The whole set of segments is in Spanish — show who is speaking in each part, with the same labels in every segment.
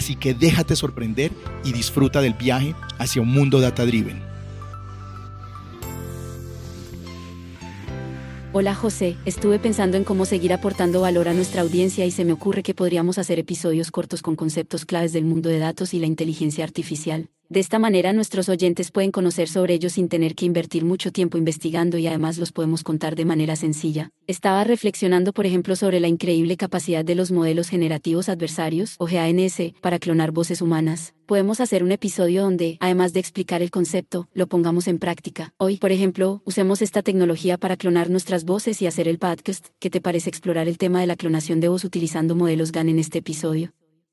Speaker 1: Así que déjate sorprender y disfruta del viaje hacia un mundo data driven.
Speaker 2: Hola José, estuve pensando en cómo seguir aportando valor a nuestra audiencia y se me ocurre que podríamos hacer episodios cortos con conceptos claves del mundo de datos y la inteligencia artificial. De esta manera nuestros oyentes pueden conocer sobre ellos sin tener que invertir mucho tiempo investigando y además los podemos contar de manera sencilla. Estaba reflexionando por ejemplo sobre la increíble capacidad de los modelos generativos adversarios, o GANS, para clonar voces humanas. Podemos hacer un episodio donde, además de explicar el concepto, lo pongamos en práctica. Hoy, por ejemplo, usemos esta tecnología para clonar nuestras voces y hacer el podcast. ¿Qué te parece explorar el tema de la clonación de voz utilizando modelos GAN en este episodio?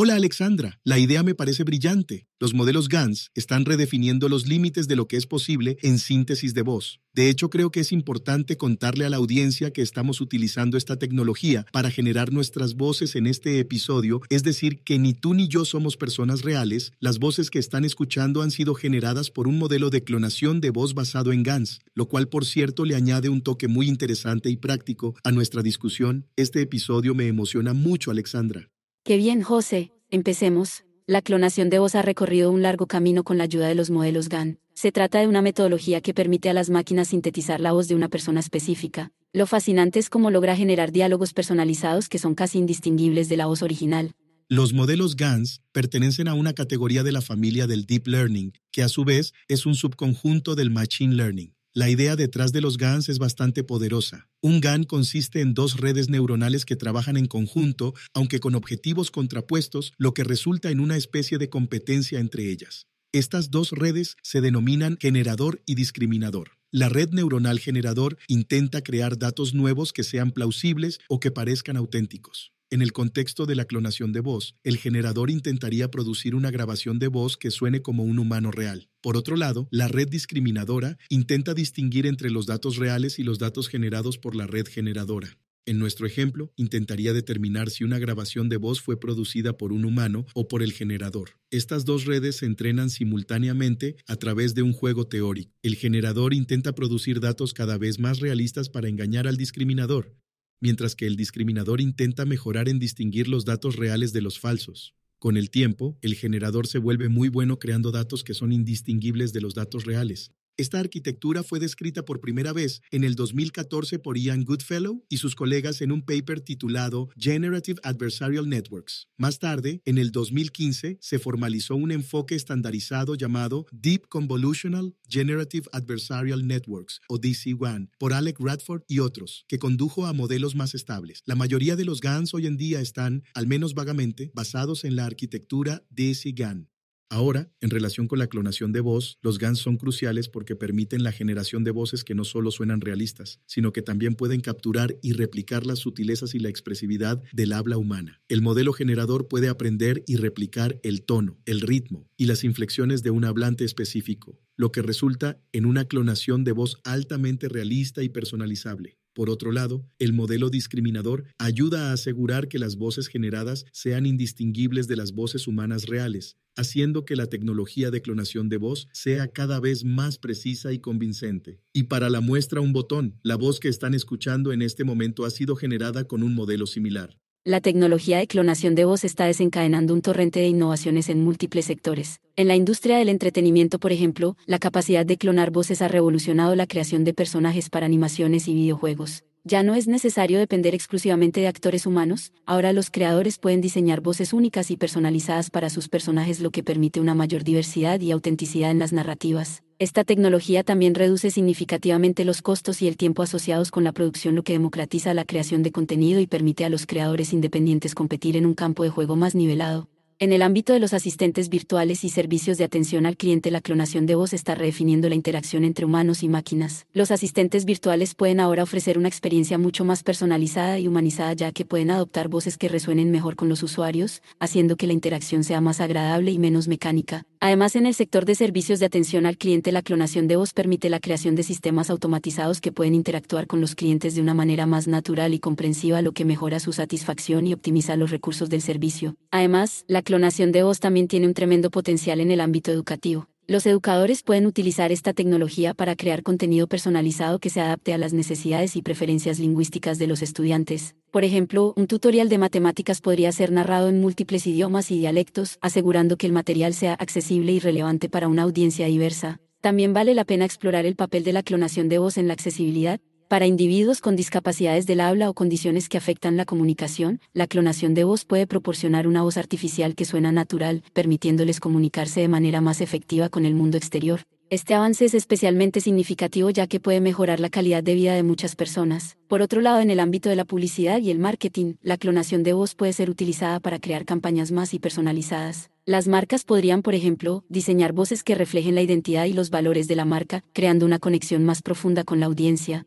Speaker 1: Hola Alexandra, la idea me parece brillante. Los modelos GANS están redefiniendo los límites de lo que es posible en síntesis de voz. De hecho, creo que es importante contarle a la audiencia que estamos utilizando esta tecnología para generar nuestras voces en este episodio, es decir, que ni tú ni yo somos personas reales, las voces que están escuchando han sido generadas por un modelo de clonación de voz basado en GANS, lo cual por cierto le añade un toque muy interesante y práctico a nuestra discusión. Este episodio me emociona mucho, Alexandra.
Speaker 2: Qué bien, José. Empecemos. La clonación de voz ha recorrido un largo camino con la ayuda de los modelos GAN. Se trata de una metodología que permite a las máquinas sintetizar la voz de una persona específica. Lo fascinante es cómo logra generar diálogos personalizados que son casi indistinguibles de la voz original.
Speaker 1: Los modelos GANs pertenecen a una categoría de la familia del Deep Learning, que a su vez es un subconjunto del Machine Learning. La idea detrás de los GANs es bastante poderosa. Un GAN consiste en dos redes neuronales que trabajan en conjunto, aunque con objetivos contrapuestos, lo que resulta en una especie de competencia entre ellas. Estas dos redes se denominan generador y discriminador. La red neuronal generador intenta crear datos nuevos que sean plausibles o que parezcan auténticos. En el contexto de la clonación de voz, el generador intentaría producir una grabación de voz que suene como un humano real. Por otro lado, la red discriminadora intenta distinguir entre los datos reales y los datos generados por la red generadora. En nuestro ejemplo, intentaría determinar si una grabación de voz fue producida por un humano o por el generador. Estas dos redes se entrenan simultáneamente a través de un juego teórico. El generador intenta producir datos cada vez más realistas para engañar al discriminador mientras que el discriminador intenta mejorar en distinguir los datos reales de los falsos. Con el tiempo, el generador se vuelve muy bueno creando datos que son indistinguibles de los datos reales. Esta arquitectura fue descrita por primera vez en el 2014 por Ian Goodfellow y sus colegas en un paper titulado Generative Adversarial Networks. Más tarde, en el 2015, se formalizó un enfoque estandarizado llamado Deep Convolutional Generative Adversarial Networks, o DC-WAN, por Alec Radford y otros, que condujo a modelos más estables. La mayoría de los GANs hoy en día están, al menos vagamente, basados en la arquitectura DC-GAN. Ahora, en relación con la clonación de voz, los GANs son cruciales porque permiten la generación de voces que no solo suenan realistas, sino que también pueden capturar y replicar las sutilezas y la expresividad del habla humana. El modelo generador puede aprender y replicar el tono, el ritmo y las inflexiones de un hablante específico, lo que resulta en una clonación de voz altamente realista y personalizable. Por otro lado, el modelo discriminador ayuda a asegurar que las voces generadas sean indistinguibles de las voces humanas reales, haciendo que la tecnología de clonación de voz sea cada vez más precisa y convincente. Y para la muestra un botón, la voz que están escuchando en este momento ha sido generada con un modelo similar.
Speaker 2: La tecnología de clonación de voz está desencadenando un torrente de innovaciones en múltiples sectores. En la industria del entretenimiento, por ejemplo, la capacidad de clonar voces ha revolucionado la creación de personajes para animaciones y videojuegos. Ya no es necesario depender exclusivamente de actores humanos, ahora los creadores pueden diseñar voces únicas y personalizadas para sus personajes, lo que permite una mayor diversidad y autenticidad en las narrativas. Esta tecnología también reduce significativamente los costos y el tiempo asociados con la producción, lo que democratiza la creación de contenido y permite a los creadores independientes competir en un campo de juego más nivelado. En el ámbito de los asistentes virtuales y servicios de atención al cliente, la clonación de voz está redefiniendo la interacción entre humanos y máquinas. Los asistentes virtuales pueden ahora ofrecer una experiencia mucho más personalizada y humanizada ya que pueden adoptar voces que resuenen mejor con los usuarios, haciendo que la interacción sea más agradable y menos mecánica. Además, en el sector de servicios de atención al cliente, la clonación de voz permite la creación de sistemas automatizados que pueden interactuar con los clientes de una manera más natural y comprensiva, lo que mejora su satisfacción y optimiza los recursos del servicio. Además, la clonación de voz también tiene un tremendo potencial en el ámbito educativo. Los educadores pueden utilizar esta tecnología para crear contenido personalizado que se adapte a las necesidades y preferencias lingüísticas de los estudiantes. Por ejemplo, un tutorial de matemáticas podría ser narrado en múltiples idiomas y dialectos, asegurando que el material sea accesible y relevante para una audiencia diversa. También vale la pena explorar el papel de la clonación de voz en la accesibilidad, para individuos con discapacidades del habla o condiciones que afectan la comunicación, la clonación de voz puede proporcionar una voz artificial que suena natural, permitiéndoles comunicarse de manera más efectiva con el mundo exterior. Este avance es especialmente significativo ya que puede mejorar la calidad de vida de muchas personas. Por otro lado, en el ámbito de la publicidad y el marketing, la clonación de voz puede ser utilizada para crear campañas más y personalizadas. Las marcas podrían, por ejemplo, diseñar voces que reflejen la identidad y los valores de la marca, creando una conexión más profunda con la audiencia.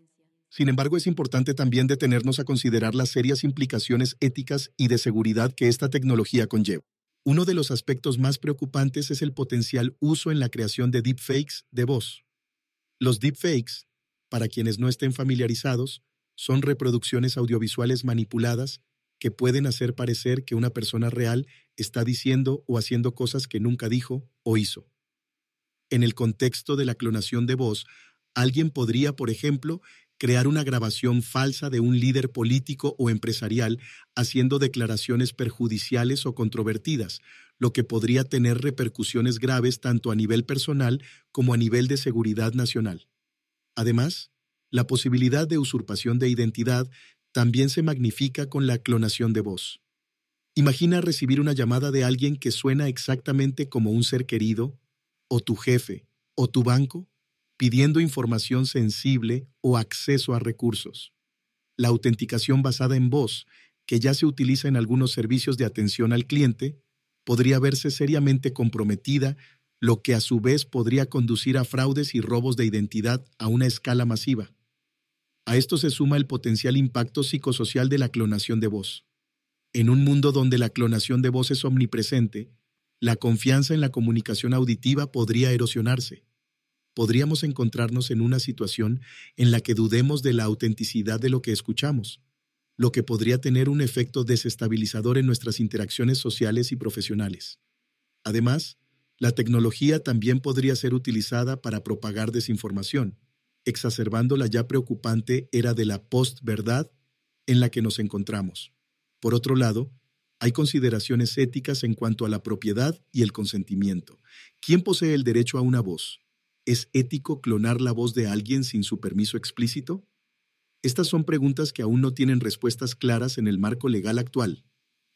Speaker 1: Sin embargo, es importante también detenernos a considerar las serias implicaciones éticas y de seguridad que esta tecnología conlleva. Uno de los aspectos más preocupantes es el potencial uso en la creación de deepfakes de voz. Los deepfakes, para quienes no estén familiarizados, son reproducciones audiovisuales manipuladas que pueden hacer parecer que una persona real está diciendo o haciendo cosas que nunca dijo o hizo. En el contexto de la clonación de voz, alguien podría, por ejemplo, crear una grabación falsa de un líder político o empresarial haciendo declaraciones perjudiciales o controvertidas, lo que podría tener repercusiones graves tanto a nivel personal como a nivel de seguridad nacional. Además, la posibilidad de usurpación de identidad también se magnifica con la clonación de voz. Imagina recibir una llamada de alguien que suena exactamente como un ser querido, o tu jefe, o tu banco, pidiendo información sensible o acceso a recursos. La autenticación basada en voz, que ya se utiliza en algunos servicios de atención al cliente, podría verse seriamente comprometida, lo que a su vez podría conducir a fraudes y robos de identidad a una escala masiva. A esto se suma el potencial impacto psicosocial de la clonación de voz. En un mundo donde la clonación de voz es omnipresente, la confianza en la comunicación auditiva podría erosionarse podríamos encontrarnos en una situación en la que dudemos de la autenticidad de lo que escuchamos, lo que podría tener un efecto desestabilizador en nuestras interacciones sociales y profesionales. Además, la tecnología también podría ser utilizada para propagar desinformación, exacerbando la ya preocupante era de la post-verdad en la que nos encontramos. Por otro lado, hay consideraciones éticas en cuanto a la propiedad y el consentimiento. ¿Quién posee el derecho a una voz? ¿Es ético clonar la voz de alguien sin su permiso explícito? Estas son preguntas que aún no tienen respuestas claras en el marco legal actual.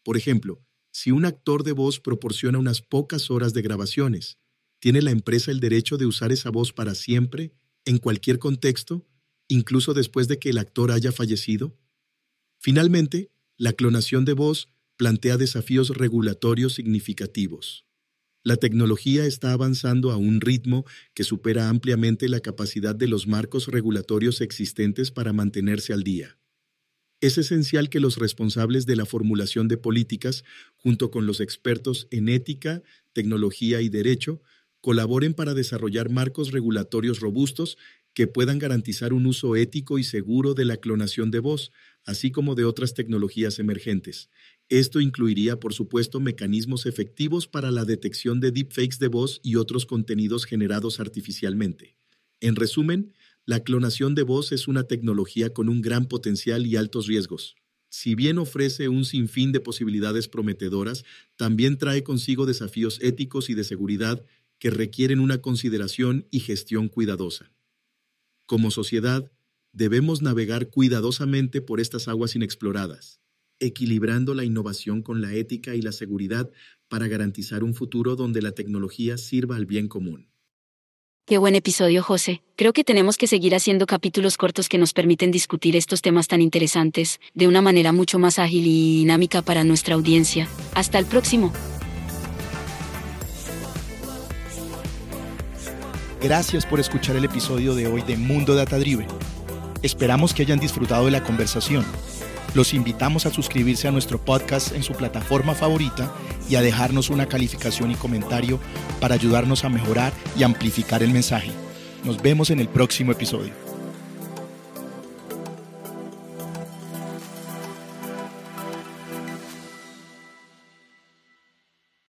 Speaker 1: Por ejemplo, si un actor de voz proporciona unas pocas horas de grabaciones, ¿tiene la empresa el derecho de usar esa voz para siempre, en cualquier contexto, incluso después de que el actor haya fallecido? Finalmente, la clonación de voz plantea desafíos regulatorios significativos. La tecnología está avanzando a un ritmo que supera ampliamente la capacidad de los marcos regulatorios existentes para mantenerse al día. Es esencial que los responsables de la formulación de políticas, junto con los expertos en ética, tecnología y derecho, colaboren para desarrollar marcos regulatorios robustos que puedan garantizar un uso ético y seguro de la clonación de voz, así como de otras tecnologías emergentes, esto incluiría, por supuesto, mecanismos efectivos para la detección de deepfakes de voz y otros contenidos generados artificialmente. En resumen, la clonación de voz es una tecnología con un gran potencial y altos riesgos. Si bien ofrece un sinfín de posibilidades prometedoras, también trae consigo desafíos éticos y de seguridad que requieren una consideración y gestión cuidadosa. Como sociedad, debemos navegar cuidadosamente por estas aguas inexploradas equilibrando la innovación con la ética y la seguridad para garantizar un futuro donde la tecnología sirva al bien común.
Speaker 2: Qué buen episodio, José. Creo que tenemos que seguir haciendo capítulos cortos que nos permiten discutir estos temas tan interesantes de una manera mucho más ágil y dinámica para nuestra audiencia. Hasta el próximo.
Speaker 1: Gracias por escuchar el episodio de hoy de Mundo Data Driven. Esperamos que hayan disfrutado de la conversación los invitamos a suscribirse a nuestro podcast en su plataforma favorita y a dejarnos una calificación y comentario para ayudarnos a mejorar y amplificar el mensaje. Nos vemos en el próximo episodio.